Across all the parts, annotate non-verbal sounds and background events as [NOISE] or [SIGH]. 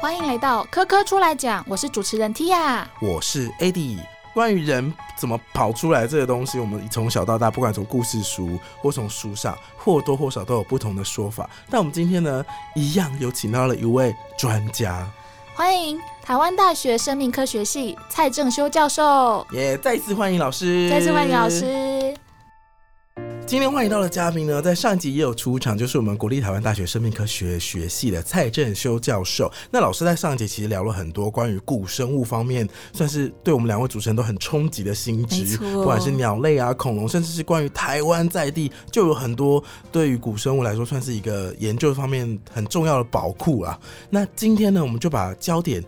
欢迎来到科科出来讲，我是主持人 Tia。我是 Adi。关于人怎么跑出来这个东西，我们从小到大，不管从故事书或从书上，或多或少都有不同的说法。但我们今天呢，一样有请到了一位专家，欢迎台湾大学生命科学系蔡正修教授。也再次欢迎老师，再次欢迎老师。今天欢迎到的嘉宾呢，在上一集也有出场，就是我们国立台湾大学生命科学学系的蔡正修教授。那老师在上一集其实聊了很多关于古生物方面，算是对我们两位主持人都很冲击的新知，不管是鸟类啊、恐龙，甚至是关于台湾在地，就有很多对于古生物来说算是一个研究方面很重要的宝库啊。那今天呢，我们就把焦点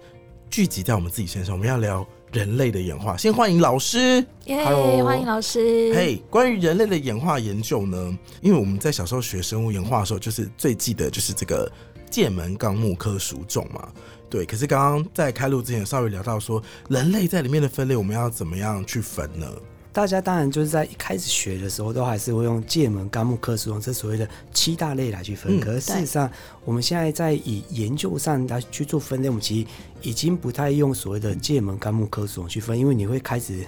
聚集在我们自己身上，我们要聊。人类的演化，先欢迎老师。Hello，欢迎老师。嘿，关于人类的演化研究呢，因为我们在小时候学生物演化的时候，就是最记得就是这个剑门纲目科属种嘛。对，可是刚刚在开录之前稍微聊到说，人类在里面的分类，我们要怎么样去分呢？大家当然就是在一开始学的时候，都还是会用界门纲目科属种这所谓的七大类来去分。可是事实上，我们现在在以研究上来去做分类，我们其实已经不太用所谓的界门纲目科属种去分，因为你会开始。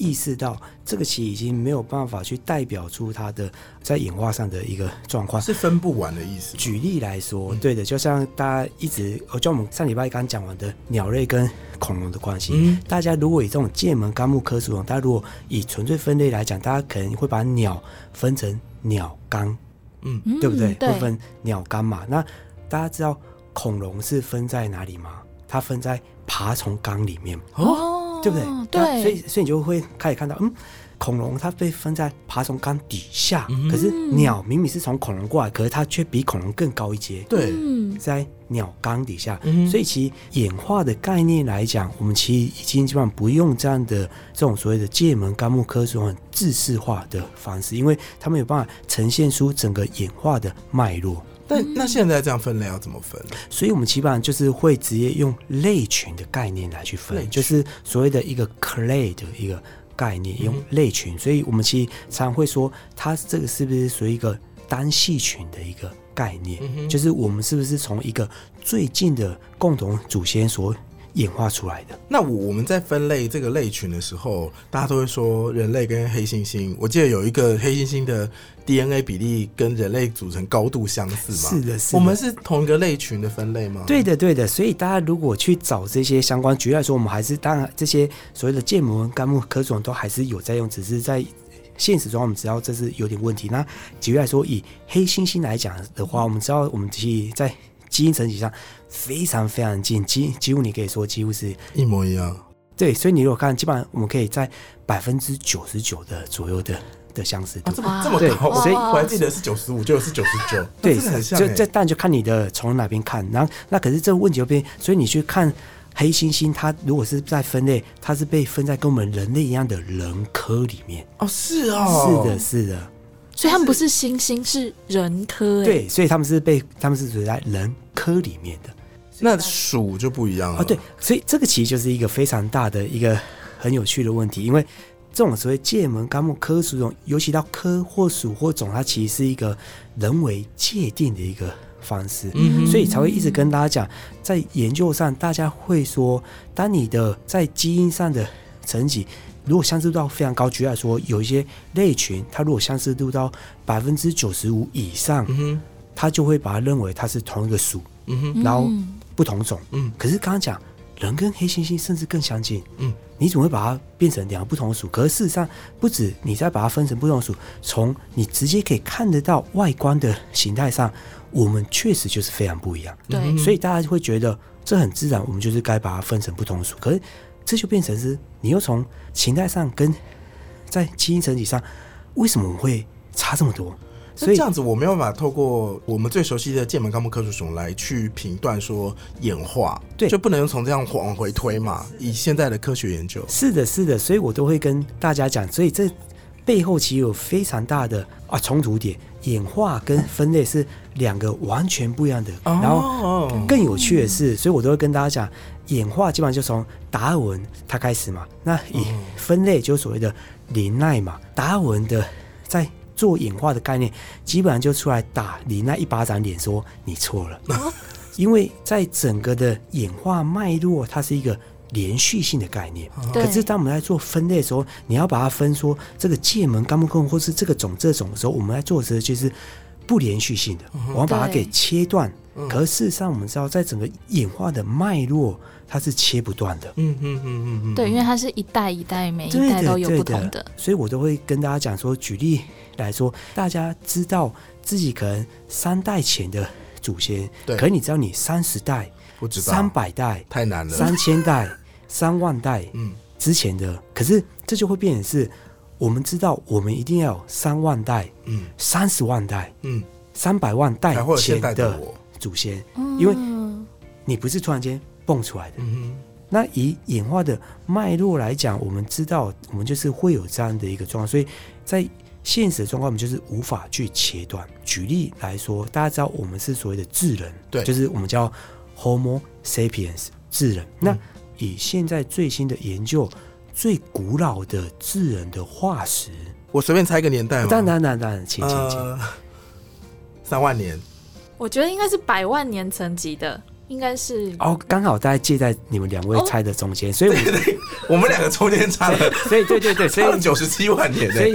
意识到这个棋已经没有办法去代表出它的在演化上的一个状况，是分不完的意思。举例来说，对的，就像大家一直，就我们上礼拜刚讲完的鸟类跟恐龙的关系，大家如果以这种界门纲目科属种，大家如果以纯粹分类来讲，大家可能会把鸟分成鸟纲，嗯，对不对？会分鸟纲嘛？那大家知道恐龙是分在哪里吗？它分在爬虫纲里面哦。对不对？对，所以所以你就会开始看到，嗯，恐龙它被分在爬虫纲底下，可是鸟明明是从恐龙过来，可是它却比恐龙更高一阶，对，在鸟纲底下。所以其演化的概念来讲，我们其实已经基本上不用这样的这种所谓的界门纲目科这种很制式化的方式，因为他们有办法呈现出整个演化的脉络。那那现在这样分类要怎么分？所以我们基本上就是会直接用类群的概念来去分，就是所谓的一个 clade 的一个概念，用类群。所以我们其实常会说，它这个是不是属于一个单系群的一个概念？就是我们是不是从一个最近的共同祖先所。演化出来的。那我们在分类这个类群的时候，大家都会说人类跟黑猩猩。我记得有一个黑猩猩的 DNA 比例跟人类组成高度相似嘛？是的，是的。我们是同一个类群的分类吗？对的，对的。所以大家如果去找这些相关，举例来说，我们还是当然这些所谓的建模纲目科种都还是有在用，只是在现实中我们知道这是有点问题。那举例来说，以黑猩猩来讲的话，我们知道我们其实在基因层级上。非常非常近，几几乎你可以说几乎是一模一样。对，所以你如果看，基本上我们可以在百分之九十九的左右的的相似度，这么这么高，所以我还记得是九十五，就是九十九，对，很像。就这，但就看你的从哪边看，然后那可是这个问题就变，所以你去看黑猩猩，它如果是在分类，它是被分在跟我们人类一样的人科里面。哦，是哦，是的，是的。所以他们不是猩猩，是人科。对，所以他们是被他们是属于在人科里面的。那鼠就不一样了。啊！对，所以这个其实就是一个非常大的一个很有趣的问题，因为这种所谓界门纲目科属种，尤其到科或属或种，它其实是一个人为界定的一个方式，嗯，所以才会一直跟大家讲，在研究上，大家会说，当你的在基因上的层级如果相似度到非常高，举例来说，有一些类群，它如果相似度到百分之九十五以上，嗯它就会把它认为它是同一个属，嗯哼，然后。不同种，嗯，可是刚刚讲人跟黑猩猩甚至更相近，嗯，你怎么会把它变成两个不同的属？可是事实上，不止你再把它分成不同属，从你直接可以看得到外观的形态上，我们确实就是非常不一样。对，所以大家就会觉得这很自然，我们就是该把它分成不同属。可是这就变成是，你又从形态上跟在基因层体上，为什么我们会差这么多？所以这样子，我没有办法透过我们最熟悉的剑门纲目科属种来去评断说演化，对，就不能从这样往回推嘛？以现在的科学研究，是的，是的，所以我都会跟大家讲，所以这背后其实有非常大的啊冲突点，演化跟分类是两个完全不一样的。然后更有趣的是，所以我都会跟大家讲，演化基本上就从达尔文他开始嘛，那以分类就所谓的林奈嘛，达尔文的在。做演化的概念，基本上就出来打你那一巴掌脸，说你错了。因为在整个的演化脉络，它是一个连续性的概念。对可是当我们在做分类的时候，你要把它分说这个界门、肛门孔或是这个种这种的时候，我们在做的时候就是不连续性的，我们把它给切断。嗯。可是事实上，我们知道在整个演化的脉络，它是切不断的。嗯嗯嗯嗯嗯，对，因为它是一代一代，每一代都有不同的。所以我都会跟大家讲说，举例来说，大家知道自己可能三代前的祖先，对。可是你知道你三十代、不知道。三百代、太难了，三千代、三万代嗯。之前的，可是这就会变成是，我们知道我们一定要有三万代、嗯三十万代、嗯，三百万代前代的祖先，嗯因为你不是突然间蹦出来的。嗯那以演化的脉络来讲，我们知道我们就是会有这样的一个状况，所以在现实的状况，我们就是无法去切断。举例来说，大家知道我们是所谓的智人，对就是我们叫 Homo sapiens 智人。那嗯以现在最新的研究，最古老的智人的化石，我随便猜一个年代吗，当然当然当然，请请请，呃，三万年，我觉得应该是百万年层级的，应该是哦，刚好大概介在你们两位哦猜的中间，所以我我们两个中间差了 [LAUGHS] 所以对对对，所以九十七万年呢，所以，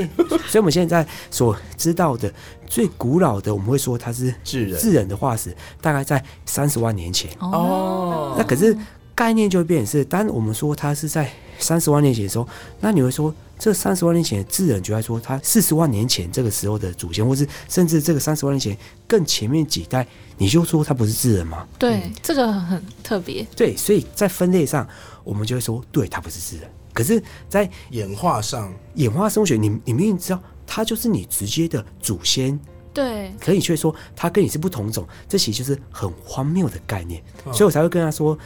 所以我们现在所知道的最古老的，我们会说它是智人。智人的化石，大概在三十万年前。哦。那可是概念就会变成是，当我们说它是在三十万年前的时候，那你会说这三十万年前的智人，就在说他四十万年前这个时候的祖先，或是甚至这个三十万年前更前面几代，你就说他不是智人吗？对，这个很特别。对，所以在分类上，我们就会说，对他不是智人。可是，在演化上，演化生物学，你你明明知道他就是你直接的祖先，对，可你却说他跟你是不同种，这其实就是很荒谬的概念，嗯所以我才会跟他说，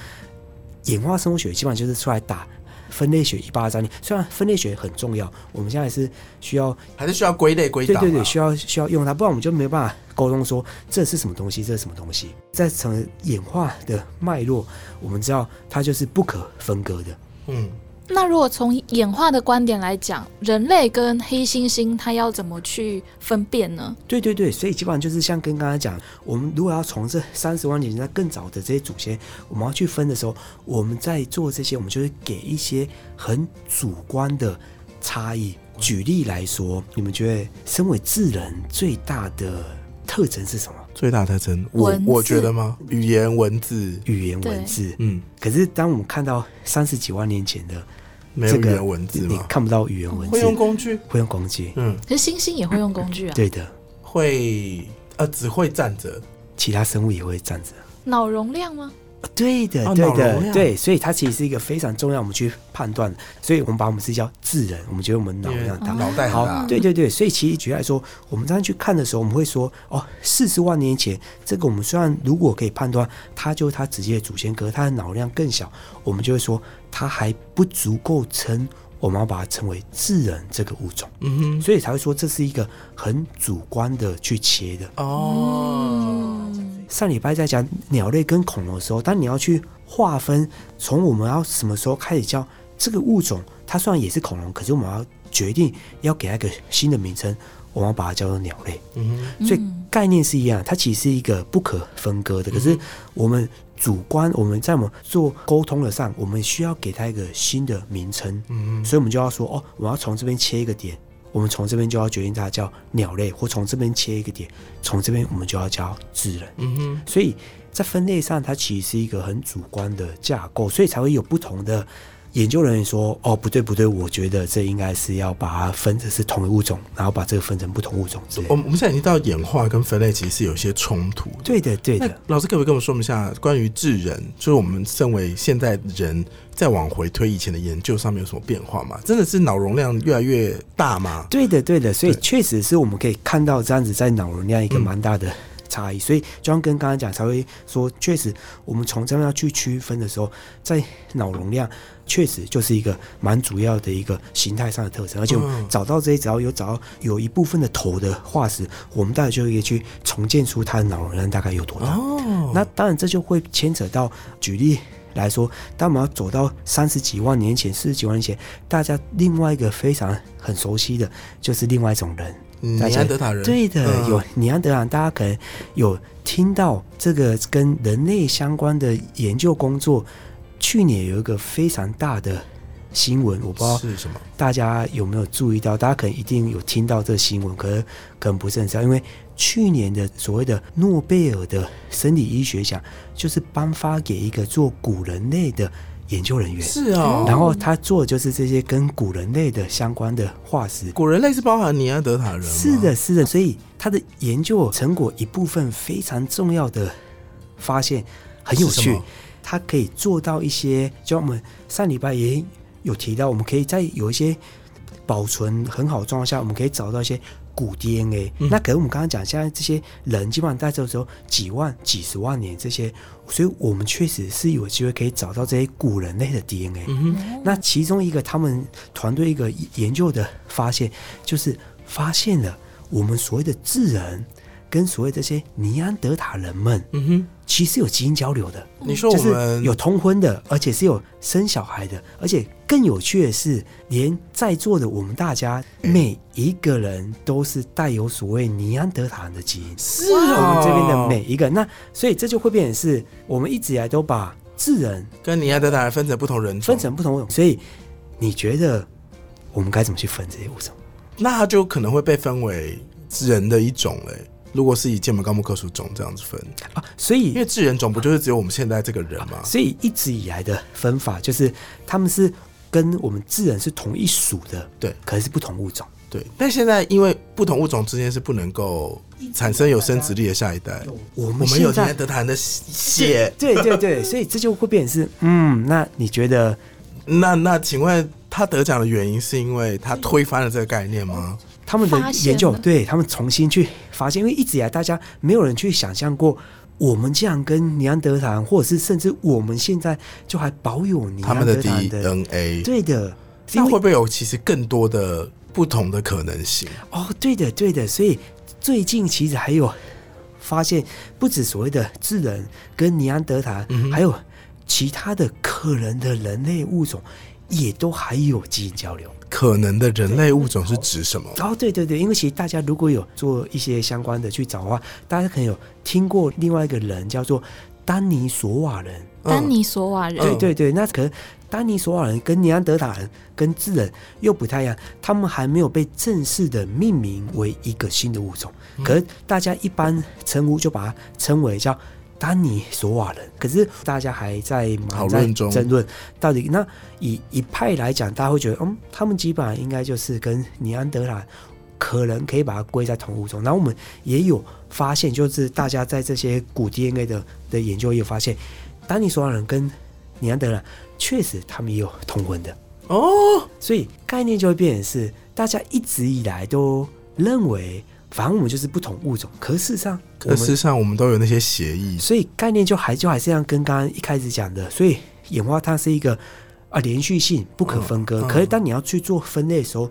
演化生物学基本上就是出来打分类学一巴掌。你虽然分类学很重要，我们现在是需要还是需要归类归档啊，对对对，需要需要用它，不然我们就没有办法沟通说这是什么东西，这是什么东西。在成演化的脉络，我们知道它就是不可分割的。嗯，那如果从演化的观点来讲，人类跟黑猩猩它要怎么去分辨呢？对对对，所以基本上就是像跟刚才讲，我们如果要从这三十万年前更早的这些祖先，我们要去分的时候，我们在做这些，我们就会给一些很主观的差异。举例来说，你们觉得身为智人最大的特征是什么？最大特征，我文我觉得吗？语言文字，语言文字。嗯，可是当我们看到三十几万年前的这个没有语言文字吗？你看不到语言文字，会用工具，会用工具，嗯，可是猩猩也会用工具啊，对的，会呃只会站着，其他生物也会站着。脑容量吗？对的，哦对的，对，所以它其实是一个非常重要，我们去判断。所以我们把我们是叫智人，我们觉得我们脑量大。脑袋好大，，对对对，所以其实举例来说，我们这样去看的时候，我们会说，哦，四十万年前，这个我们虽然如果可以判断它就是它直接的祖先，可是它的脑量更小，我们就会说它还不足够称，我们要把它称为智人这个物种，嗯哼，所以才会说这是一个很主观的去切的。哦，上礼拜在讲鸟类跟恐龙的时候，当你要去划分，从我们要什么时候开始叫这个物种，它虽然也是恐龙，可是我们要决定要给它一个新的名称，我们要把它叫做鸟类。嗯，所以嗯概念是一样，它其实是一个不可分割的。可是我们主观，我们在我们做沟通的上，我们需要给它一个新的名称，嗯所以我们就要说，哦，我要从这边切一个点。我们从这边就要决定它叫鸟类，或从这边切一个点，从这边我们就要叫智人。嗯哼，所以在分类上，它其实是一个很主观的架构，所以才会有不同的研究人员说：“哦，不对不对，我觉得这应该是要把它分成是同一物种，然后把这个分成不同物种之类。我们我们现在已经到演化跟分类其实是有一些冲突。对的，对的。老师可不可以跟我们说明一下关于智人，就是我们身为现在人再往回推以前的研究上面有什么变化吗？真的是脑容量越来越大吗？对的，对的，所以确实是我们可以看到这样子在脑容量一个嗯蛮大的差异。所以就像跟刚刚讲，才会说，确实我们从这样要去区分的时候，在脑容量确实就是一个蛮主要的一个形态上的特征，而且我们嗯找到这些，只要有找到有一部分的头的化石，我们大概就可以去重建出它的脑容量大概有多大。哦，那当然，这就会牵扯到举例来说，当我们要走到三十几万年前、四十几万年前，大家另外一个非常很熟悉的，就是另外一种人，尼安德塔人，对的，嗯有尼安德兰，大家可能有听到这个跟人类相关的研究工作。去年有一个非常大的新闻，我不知道是什么？大家有没有注意到？大家可能一定有听到这个新闻，可是可能不是很知道，因为去年的所谓的诺贝尔的生理医学奖，就是颁发给一个做古人类的研究人员。是哦，然后他做的就是这些跟古人类的相关的化石，古人类是包含尼安德塔人？是的，，是的，所以他的研究成果一部分非常重要的发现很有趣它可以做到一些，就像我们上礼拜也有提到，我们可以在有一些保存很好的状况下，我们可以找到一些古 DNA、嗯。那可是我们刚刚讲，现在这些人基本上在这时候几万、几十万年这些，所以我们确实是有机会可以找到这些古人类的 DNA。嗯，那其中一个他们团队一个研究的发现，就是发现了我们所谓的智人跟所谓这些尼安德塔人们，嗯哼，其实有基因交流的，你说我们有通婚的，而且是有生小孩的，而且更有趣的是，连在座的我们大家每一个人都是带有所谓尼安德塔人的基因。是我哦，们这边的每一个，那所以这就会变成是我们一直以来都把智人跟尼安德塔人分成不同人种，分成不同种，所以你觉得我们该怎么去分这些物种？那它就可能会被分为人的一种嘞。如果是以剑门纲目科属种这样子分，啊，所以因为智人种不就是只有我们现在这个人吗？所以一直以来的分法就是他们是跟我们智人是同一属的，对，可是是不同物种。对，但现在因为不同物种之间是不能够产生有生殖力的下一代，我们我们有尼现在安德塔人的血，对对对，[LAUGHS] 所以这就会变成是，嗯，那你觉得？那那请问他得奖的原因是因为他推翻了这个概念吗？他们的研究对他们重新去发现，因为一直以来大家没有人去想象过，我们这样跟尼安德塔人，或者是甚至我们现在就还保有尼安他们的德塔人的，DNA，对的，那会不会有其实更多的不同的可能性？哦，对的，对的，所以最近其实还有发现，不止所谓的智人跟尼安德塔，嗯还有其他的可能的人类物种，也都还有基因交流。可能的人类物种是指什么？哦，对对对，因为其实大家如果有做一些相关的去找的话，大家可能有听过另外一个人叫做丹尼索瓦人。丹尼索瓦人，对对对，那可能丹尼索瓦人跟尼安德塔人跟智人又不太一样，他们还没有被正式的命名为一个新的物种，可是大家一般称呼就把它称为叫丹尼索瓦人。可是大家还在讨论中争论到底那以一派来讲，大家会觉得，嗯，他们基本上应该就是跟尼安德兰。可能可以把它归在同物种，然后我们也有发现，就是大家在这些古 DNA 的的研究也有发现，丹尼索瓦人跟尼安德兰确实他们也有同婚的，哦，所以概念就会变成是大家一直以来都认为，反正我们就是不同物种，可是事实上可事实上我们都有那些协议，所以概念就还就还是像跟刚刚一开始讲的，所以演化它是一个啊连续性不可分割。嗯嗯可是当你要去做分类的时候，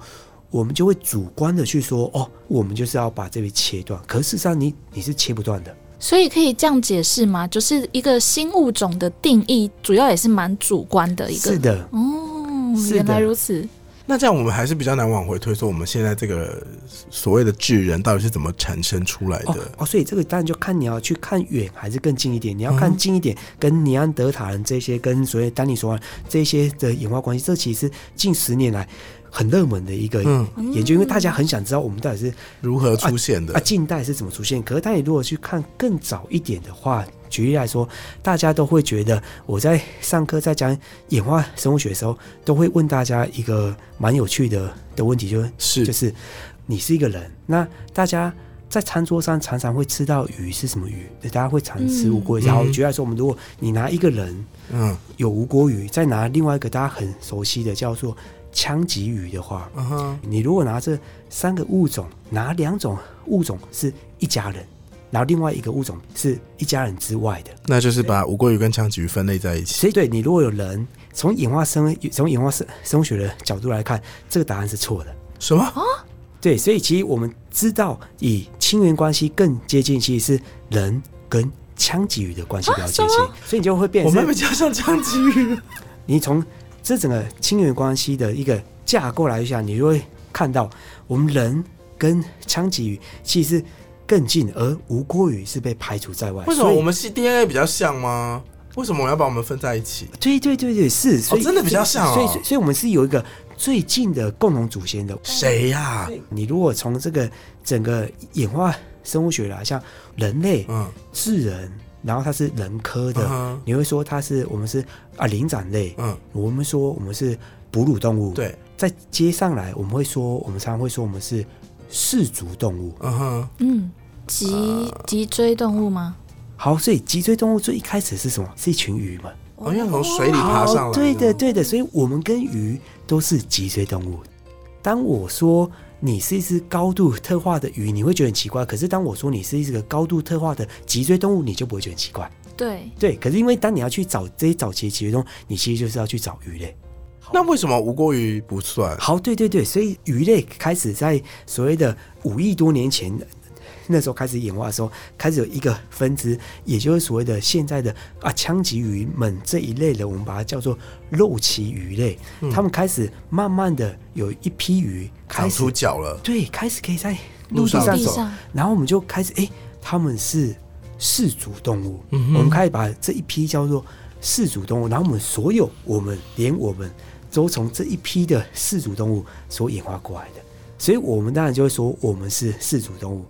我们就会主观的去说，哦，我们就是要把这边切断。可是事实上你你是切不断的。所以可以这样解释吗？就是一个新物种的定义，主要也是蛮主观的一个。是的，哦，原来如此。那这样我们还是比较难往回推，说我们现在这个所谓的智人到底是怎么产生出来哦的？哦，所以这个当然就看你要去看远还是更近一点。你要看嗯近一点，跟尼安德塔人这些，跟所谓丹尼索尔这些的演化关系，这其实近十年来很热门的一个嗯，研究，因为大家很想知道我们到底是如何出现的？啊，近代是怎么出现？可是，当你如果去看更早一点的话，举例来说，大家都会觉得我在上课在讲演化生物学的时候，都会问大家一个蛮有趣的的问题，就是是就是你是一个人，那大家在餐桌上常常会吃到鱼是什么鱼？大家会常吃无锅鱼。嗯然后嗯举例来说，我们如果你拿一个人嗯有无锅鱼，再拿另外一个大家很熟悉的叫做枪击鱼的话，嗯哼，你如果拿这三个物种，拿两种物种是一家人，然后另外一个物种是一家人之外的，那就是把无锅鱼跟枪鲫鱼分类在一起。所以对你如果有人从演化生从演化生生物学的角度来看，这个答案是错的。什么？对，所以其实我们知道，以亲缘关系更接近，其实是人跟枪鲫鱼的关系比较接近，所以你就会变我们比较像枪鲫鱼。你从这整个亲缘关系的一个架构来讲，你就会看到我们人跟枪鲫鱼其实更近，而无郭鱼是被排除在外。为什么我们是 DNA 比较像吗？为什么我要把我们分在一起？对对对对是，所以、真的比较像哦所以所以所以我们是有一个最近的共同祖先的。谁呀、你如果从这个整个演化生物学来，像人类、嗯，智人，然后它是人科的，嗯你会说它是我们是啊灵长类，嗯，我们说我们是哺乳动物，，对，在接上来我们会说，我们常常会说我们是氏族动物。嗯哼，嗯，脊脊椎动物吗？好，所以脊椎动物最一开始是什么？是一群鱼嘛？哦，因为从水里爬上来好，对的，的，对的，所以我们跟鱼都是脊椎动物。当我说你是一只高度特化的鱼，你会觉得很奇怪；可是当我说你是一个高度特化的脊椎动物，你就不会觉得很奇怪。对，对，可是因为当你要去找这些早期的脊椎动物，你其实就是要去找鱼类。那为什么无锅鱼不算？好，对对对，所以鱼类开始在所谓的五亿多年前。那时候开始演化的时候，开始有一个分支，也就是所谓的现在的啊枪鲫鱼们这一类的，我们把它叫做肉鳍鱼类。嗯。他们开始慢慢的有一批鱼开始出脚了，对，开始可以在路上。走。陆地上。走，上然后我们就开始哎、他们是四足动物，嗯我们开始把这一批叫做四足动物，然后我们所有我们连我们都从这一批的四足动物所演化过来的，所以我们当然就会说我们是四足动物，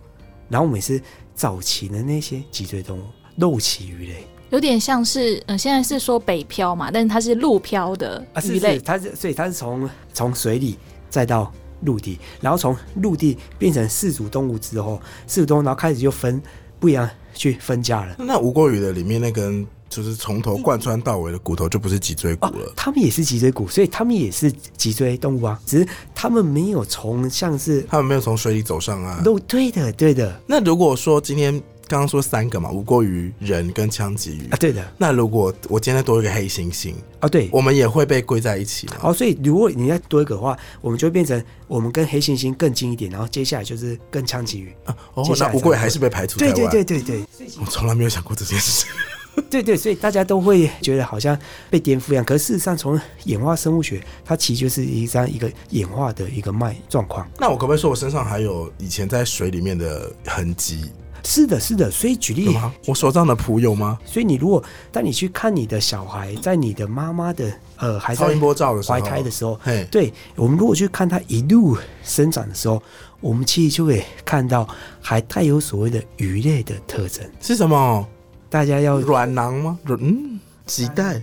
然后我们也是早期的那些脊椎动物，肉鳍鱼类有点像是，呃，现在是说北漂嘛，但是它是陆漂的啊，鱼类是，，它是所以它是从从水里再到陆地，然后从陆地变成四足动物之后，四足动物然后开始就分不一样去分家了。那吴郭鱼的里面那根就是从头贯穿到尾的骨头就不是脊椎骨哦了，，他们也是脊椎骨，所以他们也是脊椎动物啊，只是他们没有从像是他们没有从水里走上岸。都，对的，对的那如果说今天刚刚说三个嘛，无过于、人跟枪击鱼啊，，对的那如果我今天多一个黑猩猩，啊，对。我们也会被归在一起吗？好，所以如果你再多一个的话，我们就会变成我们跟黑猩猩更近一点，然后接下来就是跟枪击鱼啊。哦那吴郭鱼还是被排除在对外。对对对对，我从来没有想过这件事。[LAUGHS] 对对，所以大家都会觉得好像被颠覆一样，可是事实上，从演化生物学，它其实就是一张一个演化的一个脉状况。那我可不可以说我身上还有以前在水里面的痕迹？是的，是的，所以举例？我手上的蹼有吗？所以你如果当你去看你的小孩在你的妈妈的呃还在超音波照的时候，怀胎的时候，嘿，对我们如果去看他一路生长的时候，我们其实就会看到还带有所谓的鱼类的特征。是什么？大家要，软囊吗？软嗯，脐带。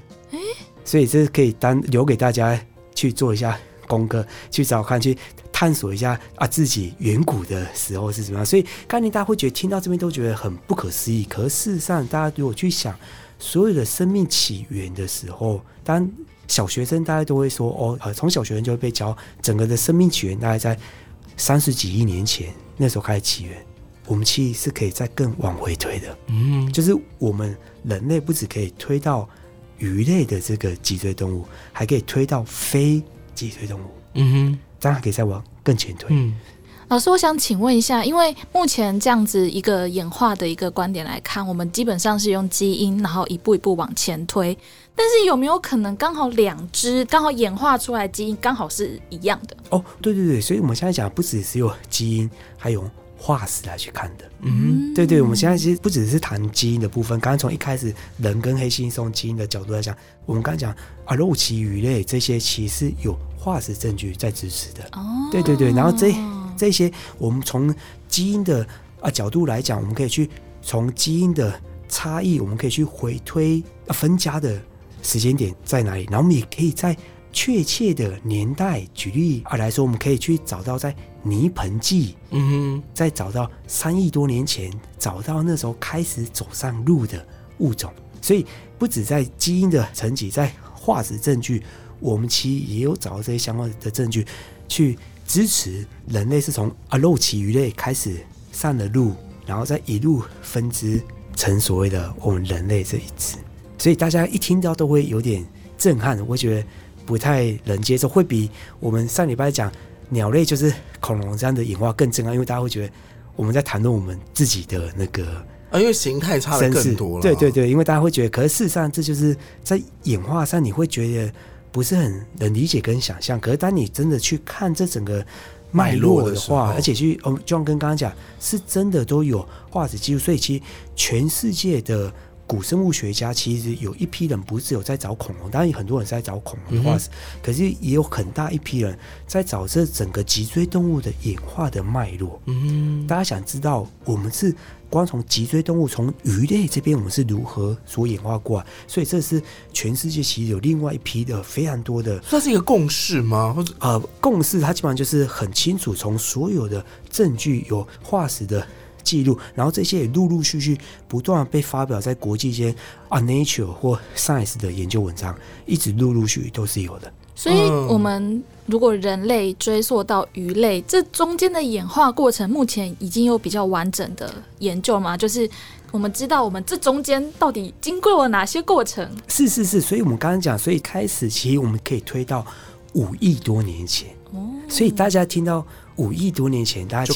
所以这可以单留给大家去做一下功课，去找看，去探索一下啊自己远古的时候是怎么样。所以概念大家会觉得听到这边都觉得很不可思议，可是事实上，大家如果去想所有的生命起源的时候，当然小学生大家都会说哦，呃，从小学生就会被教整个的生命起源大概在三十几亿年前那时候开始起源。我们其实是可以再更往回推的，嗯，就是我们人类不只可以推到鱼类的这个脊椎动物，还可以推到非脊椎动物，嗯哼当然可以再往更前推。嗯，老师，我想请问一下，因为目前这样子一个演化的一个观点来看，我们基本上是用基因，然后一步一步往前推。但是有没有可能刚好两只刚好演化出来基因刚好是一样的？哦，对对对，所以我们现在讲不只是有基因，还有化石来去看的。嗯对对，我们现在其实不只是谈基因的部分，刚刚从一开始人跟黑猩猩从基因的角度来讲，我们刚才讲啊肉鳍鱼类这些其实有化石证据在支持的。哦，对对对，然后这这些我们从基因的啊角度来讲，我们可以去从基因的差异，我们可以去回推啊分家的时间点在哪里，然后我们也可以在确切的年代，举例啊来说，我们可以去找到在泥盆纪，嗯哼再找到三亿多年前，找到那时候开始走上路的物种，所以不止在基因的层级，在化石证据，我们其实也有找到这些相关的证据，去支持人类是从啊肉鳍鱼类开始上了路，然后再一路分支成所谓的我们人类这一支。所以大家一听到都会有点震撼，我觉得不太能接受，会比我们上礼拜讲鸟类就是恐龙这样的演化更震撼，因为大家会觉得我们在谈论我们自己的那个啊，因为形态差的更多了。对对，对，因为大家会觉得，可是事实上这就是在演化上你会觉得不是很能理解跟想象，可是当你真的去看这整个脉络的话，而且去哦，就像跟刚刚讲，是真的都有化石记录，所以其实全世界的古生物学家其实有一批人不是有在找恐龙，当然有很多人是在找恐龙的化石，可是也有很大一批人在找这整个脊椎动物的演化的脉络。嗯，大家想知道我们是光从脊椎动物从鱼类这边我们是如何所演化过来，所以这是全世界其实有另外一批的非常多的算是一个共识吗？或者呃共识，它基本上就是很清楚从所有的证据有化石的。记录，然后这些也陆陆续续不断地被发表在国际间啊 Nature 或 Science 的研究文章，一直陆陆续续都是有的。所以，我们如果人类追溯到鱼类，这中间的演化过程，目前已经有比较完整的研究吗？就是我们知道，我们这中间到底经过了哪些过程？是是是，所以我们刚刚讲，所以开始其实我们可以推到五亿多年前。哦，所以大家听到五亿多年前，大家？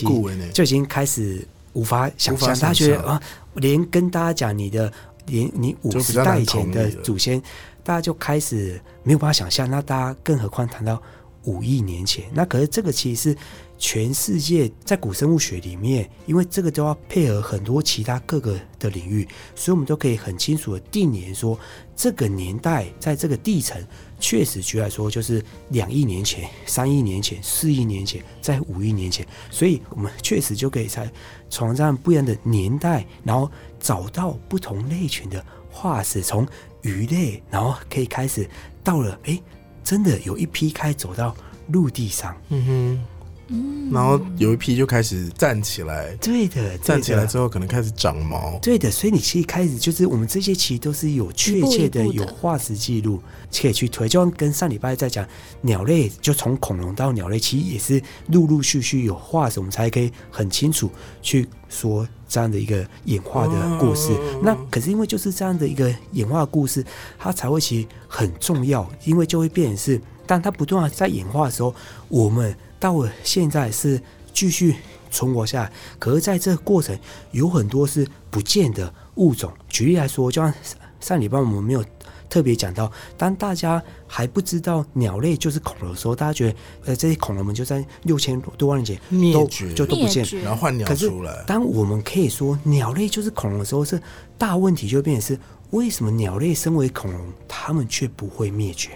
就已经开始无法想象，大家觉得啊，连跟大家讲你的，连你五十代以前的祖先，大家就开始没有办法想象。那大家更何况谈到五亿年前，那可是这个其实是全世界在古生物学里面，因为这个都要配合很多其他各个的领域，所以我们都可以很清楚的定年说，这个年代在这个地层。确实，举来说，就是两亿年前、三亿年前、四亿年前，在五亿年前，所以我们确实就可以在从这样不一样的年代，然后找到不同类群的化石，从鱼类，然后可以开始到了，哎，真的有一批开走到陆地上。嗯哼。嗯，然后有一批就开始站起来，对的，站起来之后可能开始长毛。对的，所以你其实开始就是我们这些其实都是有确切的有化石记录可以去推，就像跟上礼拜在讲鸟类，就从恐龙到鸟类，其实也是陆陆续续有化石，我们才可以很清楚去说这样的一个演化的故事。嗯那可是因为就是这样的一个演化故事，它才会其实很重要，因为就会变成是，当它不断的在演化的时候，我们到了现在是继续存活下来，可是在这个过程有很多是不见的物种。举例来说，就像上礼拜我们没有特别讲到，当大家还不知道鸟类就是恐龙的时候，大家觉得呃这些恐龙们就在六千多万年前都灭绝就都不见灭。绝然后换鸟出来，当我们可以说鸟类就是恐龙的时候，是大问题就变成是为什么鸟类身为恐龙，它们却不会灭绝？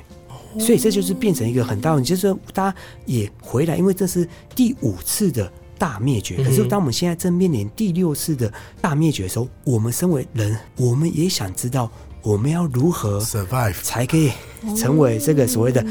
所以这就是变成一个很大问题，就是说大家也回来，因为这是第五次的大灭绝。可是当我们现在正面临第六次的大灭绝的时候，我们身为人，我们也想知道我们要如何 survive。才可以成为这个所谓的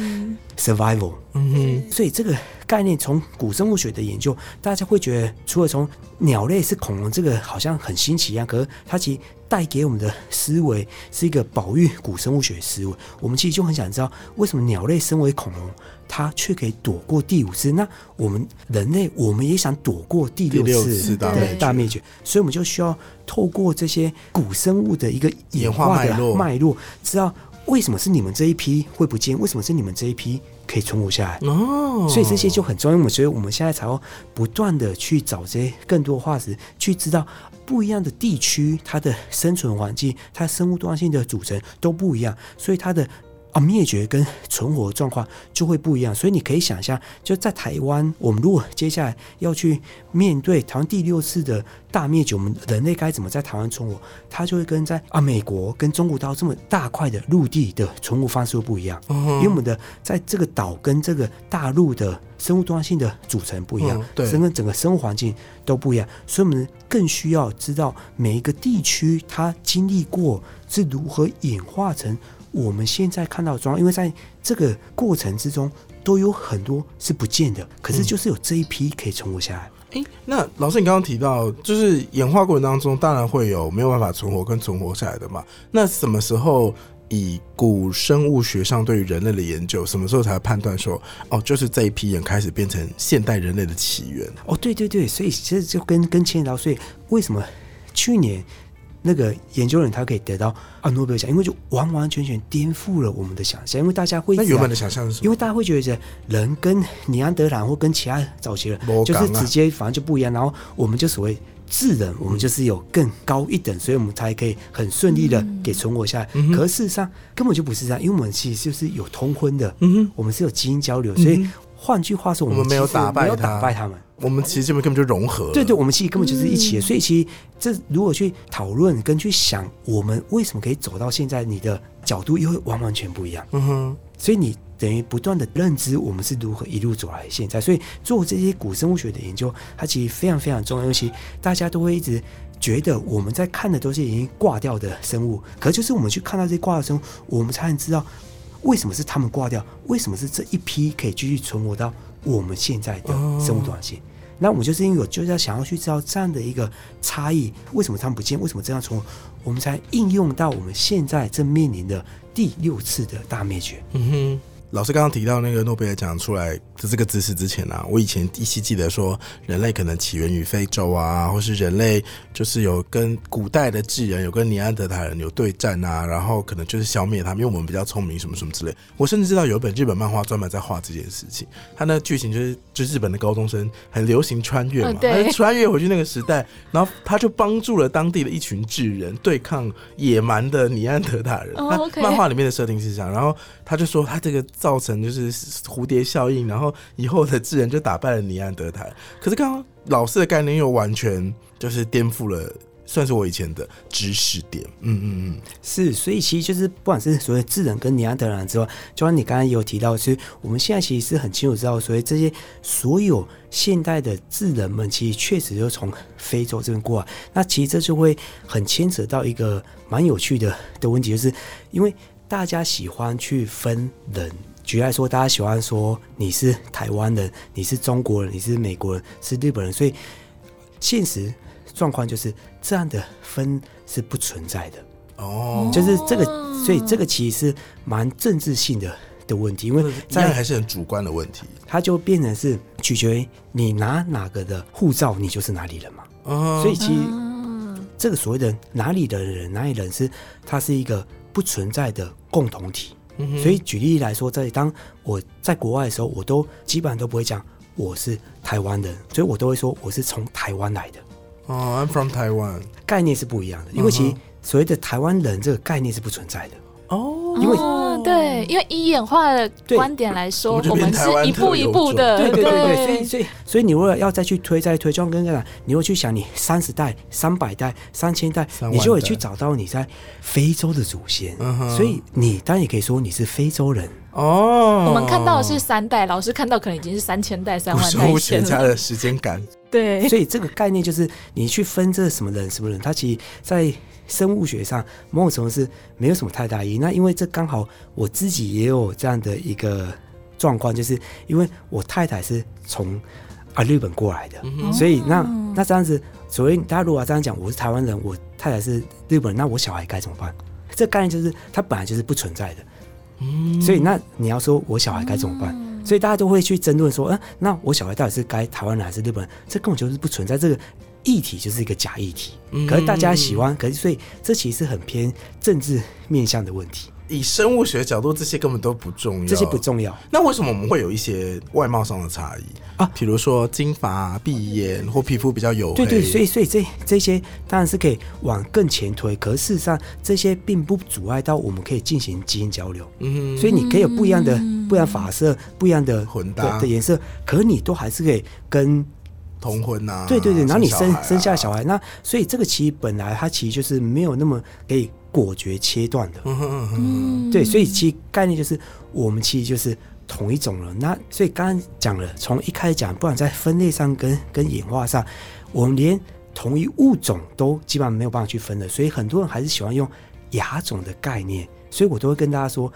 survival。嗯哼，所以这个概念从古生物学的研究，大家会觉得除了从鸟类是恐龙这个好像很新奇一样，可是它其实带给我们的思维是一个保育古生物学思维。我们其实就很想知道，为什么鸟类身为恐龙，它却可以躲过第五次？那我们人类，我们也想躲过第六次对灭绝大灭绝，所以我们就需要透过这些古生物的一个演演化脉络脉络，知道为什么是你们这一批会不见，为什么是你们这一批可以存活下来。哦，所以这些就很重要，所以我们现在才要不断的去找这些更多化石，去知道不一样的地区它的生存环境、它生物多样性的组成都不一样，所以它的啊灭绝跟存活状况就会不一样。所以你可以想象，就在台湾，我们如果接下来要去面对台湾第六次的大灭绝，我们人类该怎么在台湾存活？它就会跟在啊美国跟中国大陆这么大块的陆地的存活方式会不一样。嗯因为我们的在这个岛跟这个大陆的生物多样性的组成不一样嗯，对整个整个生活环境都不一样，所以我们更需要知道每一个地区它经历过是如何演化成我们现在看到的状况，因为在这个过程之中都有很多是不见的，可是嗯就是有这一批可以存活下来。诶，那老师，你刚刚提到，就是演化过程当中，当然会有没有办法存活跟存活下来的嘛？那什么时候以古生物学上对于人类的研究，什么时候才判断说，哦，就是这一批人开始变成现代人类的起源？哦，对对对，所以其实就跟跟前聊，所以为什么去年那个研究人他可以得到啊诺贝尔奖，因为就完完全全颠覆了我们的想象，因为大家会那原本的想象是什么？因为大家会觉得人跟尼安德兰或跟其他早期人没就是直接反正就不一样，然后我们就所谓智人，我们就是有更高一等，所以我们才可以很顺利的给存活下来。嗯可事实上根本就不是这样，因为我们其实就是有通婚的，嗯哼，我们是有基因交流，所以嗯换句话说，我们没有打败没有打败他们。我们其实这边根本就融合了。对对，我们其实根本就是一起的，嗯所以其实这如果去讨论跟去想，我们为什么可以走到现在，你的角度又会完完全不一样。嗯哼，所以你等于不断的认知我们是如何一路走来现在。所以做这些古生物学的研究，它其实非常非常重要，尤其大家都会一直。觉得我们在看的都是已经挂掉的生物，可就是我们去看到这些挂掉的生物，我们才能知道为什么是他们挂掉，为什么是这一批可以继续存活到我们现在的生物多样性。那我们就是因为我就是要想要去知道这样的一个差异，为什么他们不见，为什么这样存活，我们才应用到我们现在正面临的第六次的大灭绝。嗯哼。老师刚刚提到那个诺贝尔奖出来的这个知识之前啊，我以前依稀记得说，人类可能起源于非洲啊，或是人类就是有跟古代的智人有跟尼安德塔人有对战啊，然后可能就是消灭他们，因为我们比较聪明什么什么之类。我甚至知道有一本日本漫画专门在画这件事情，它那剧情就是就日本的高中生很流行穿越嘛穿越回去那个时代，然后他就帮助了当地的一群智人对抗野蛮的尼安德塔人。漫画里面的设定是这样，然后他就说他这个造成就是蝴蝶效应，然后以后的智人就打败了尼安德塔。可是刚刚老师的概念又完全就是颠覆了，算是我以前的知识点。嗯嗯嗯，是，所以其实就是不管是所谓智人跟尼安德人之外，就像你刚刚有提到，是我们现在其实是很清楚知道，所以这些所有现代的智人们，其实确实就从非洲这边过来。那其实这就会很牵扯到一个蛮有趣的的问题，就是因为大家喜欢去分人。举例来说，大家喜欢说你是台湾人，你是中国人，你是美国人，是日本人，所以现实状况就是这样的分是不存在的。哦，就是这个，所以这个其实是蛮政治性的的问题，因为这样在还是很主观的问题。它就变成是取决于你拿哪个的护照，你就是哪里人嘛。哦，所以其实嗯这个所谓的哪里的人，哪里人是它是一个不存在的共同体。所以举例来说，在当我在国外的时候，我都基本上都不会讲我是台湾人，所以我都会说我是从台湾来的。哦，I'm from Taiwan。概念是不一样的，因为其实嗯所谓的台湾人这个概念是不存在的。哦，因为哦对，因为以演化的对观点来说，我们是一步一步的，对对对对，所以所以所以你如果要再去推再推，就像刚刚讲，你会去想你三十代、三百代、三千代你就会去找到你在非洲的祖先。嗯所以你当然也可以说你是非洲人。哦，我们看到的是三代，老师看到可能已经是三千代、三古万代生物学前了。家的时间感。对，所以这个概念就是你去分这什么人什么人，他其实在生物学上某种程度是没有什么太大意义。那因为这刚好我自己也有这样的一个状况，就是因为我太太是从啊日本过来的，嗯所以那那这样子，所谓大家如果要这样讲，我是台湾人，我太太是日本人，那我小孩该怎么办？这概念就是它本来就是不存在的，嗯所以那你要说我小孩该怎么办？所以大家都会去争论说，嗯、那我小孩到底是该台湾人还是日本人？这根本就是不存在，这个议题就是一个假议题。嗯可是大家喜欢，可是所以这其实是很偏政治面向的问题，以生物学角度，这些根本都不重要。这些不重要。那为什么我们会有一些外貌上的差异啊比如说金发、碧眼或皮肤比较黝黑。对对，所以所以这这些当然是可以往更前推，可是事实上这些并不阻碍到我们可以进行基因交流。嗯，所以你可以有不一样的、不一样发色、不一样的混搭的的颜色，可你都还是可以跟同婚呐、对对对，然后你生生下小孩，那所以这个其实本来它其实就是没有那么可以果决切断的。嗯对，所以其实概念就是我们其实就是同一种人。那所以刚刚讲了，从一开始讲，不管在分类上跟跟演化上，我们连同一物种都基本上没有办法去分的。所以很多人还是喜欢用亚种的概念，所以我都会跟大家说，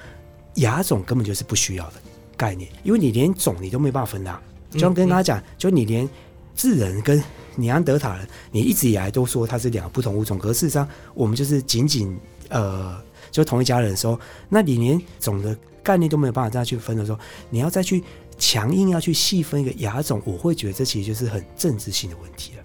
亚种根本就是不需要的概念，因为你连种你都没办法分的啊、就像跟大家讲，就你连智人跟尼安德塔人，你一直以来都说它是两个不同物种，可是事实上我们就是仅仅呃，就同一家人的时候，那你连种的概念都没有办法这样去分的时候，你要再去强硬要去细分一个亚种，我会觉得这其实就是很政治性的问题了。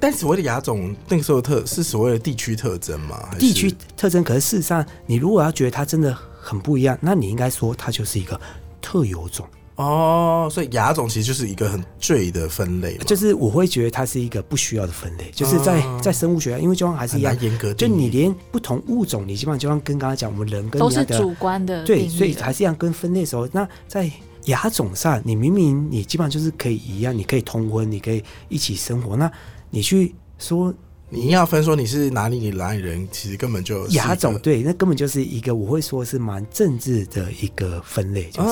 但所谓的亚种，那个时候特是所谓的地区特征吗？地区特征，可是事实上，你如果要觉得它真的很不一样，那你应该说它就是一个特有种。哦，所以亚种其实就是一个很坠的分类，就是我会觉得它是一个不需要的分类，就是在、哦在生物学，因为就像还是一样，严格就。你连不同物种，你基本上就像跟刚刚讲，我们人跟都是人的主观的对，所以还是一样跟分类的时候，那在牙种上，你明明你基本上就是可以一样，你可以通婚，你可以一起生活，那你去说你要分说你是哪里哪里人，其实根本就是一个亚种，对，那根本就是一个我会说是蛮政治的一个分类，就是。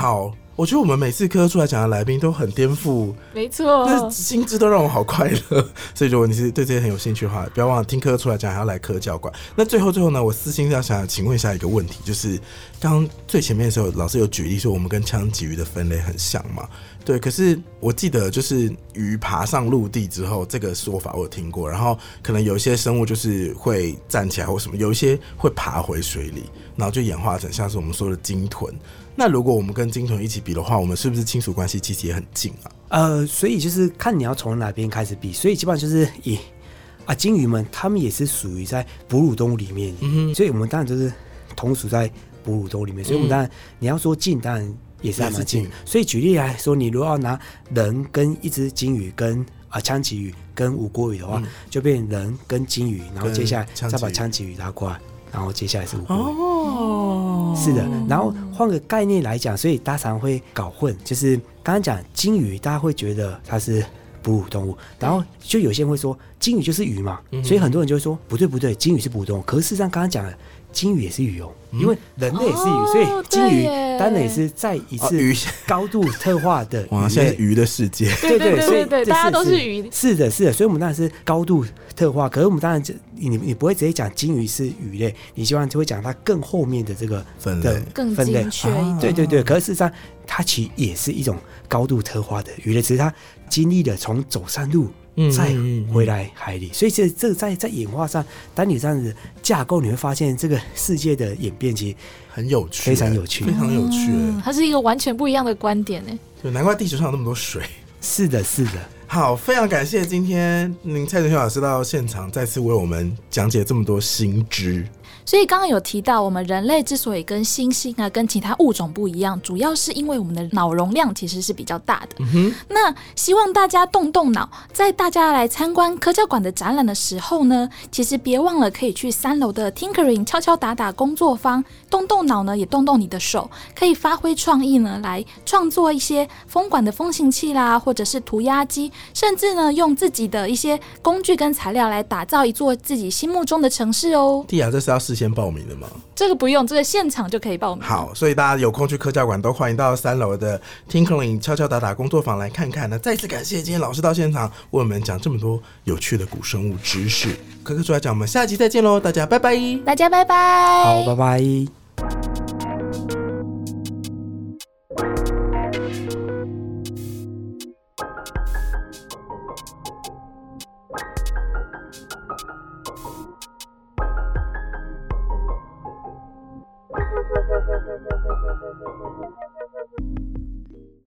好，我觉得我们每次科出来讲的来宾都很颠覆，没错那心智都让我好快乐。所以如果你是对这些很有兴趣的话，不要忘了听科出来讲，还要来科教馆。那最后最后呢，我私心要想请问一下一个问题，就是刚刚最前面的时候，老师有举例说我们跟枪鲫鱼的分类很像嘛？对，可是我记得就是鱼爬上陆地之后，这个说法我有听过。然后可能有一些生物就是会站起来或什么，有一些会爬回水里，然后就演化成像是我们说的鲸豚。那如果我们跟鲸豚一起比的话，我们是不是亲属关系其实也很近啊？呃，所以就是看你要从哪边开始比，所以基本上就是以啊鲸鱼们，它们也是属于在哺乳动物里面，嗯所以我们当然就是同属在哺乳动物里面，所以我们当然、你要说近，当然也是还蛮近。所以举例来说，你如果要拿人跟一只鲸鱼跟啊枪旗鱼跟五锅鱼的话，嗯。就变人跟鲸鱼，然后接下来再把枪旗鱼拉过来，然后接下来是五锅鱼。哦，是的，然后换个概念来讲，所以大家常会搞混，就是刚刚讲鲸鱼，大家会觉得它是哺乳动物，然后就有些人会说金鱼就是鱼嘛，嗯。所以很多人就会说不对不对，金鱼是哺乳动物，可是事实上刚刚讲了。鲸鱼也是鱼哦，因为人类也是鱼，哦所以鲸鱼当然也是再一次哦鱼。高度特化的哇，鱼类。[LAUGHS] 现在是。鱼的世界，对对对所以这对对大家都是鱼。是的，是的，所以我们当然是高度特化。可是我们当然就你你不会直接讲鲸鱼是鱼类，你希望就会讲它更后面的这个分类。更分类。精确。对对对，可是事实上，它其实也是一种高度特化的鱼类，只是它经历了从走山路嗯再回来海里，所以这这在在演化上，当你这样子架构，你会发现这个世界的演变其实很有趣，非常有趣非常有趣。嗯它是一个完全不一样的观点呢。对，难怪地球上有那么多水。是的，是的。好，非常感谢今天您蔡振雄老师到现场，再次为我们讲解这么多新知。所以刚刚有提到，我们人类之所以跟猩猩啊、跟其他物种不一样，主要是因为我们的脑容量其实是比较大的。那希望大家动动脑，在大家来参观科教馆的展览的时候呢，其实别忘了可以去三楼的 Tinkering 敲敲打打工作坊，动动脑呢，也动动你的手，可以发挥创意呢，来创作一些风管的风行器啦，或者是涂鸦机，甚至呢，用自己的一些工具跟材料来打造一座自己心目中的城市哦。蒂亚，这是要事先报名的吗？这个不用，这个现场就可以报名。好，所以大家有空去科教馆都欢迎到三楼的 Tinkling 敲敲打打工作坊来看看。那再次感谢今天老师到现场为我们讲这么多有趣的古生物知识。科科出来讲，我们下集再见喽，大家拜拜。大家拜拜。好，拜拜。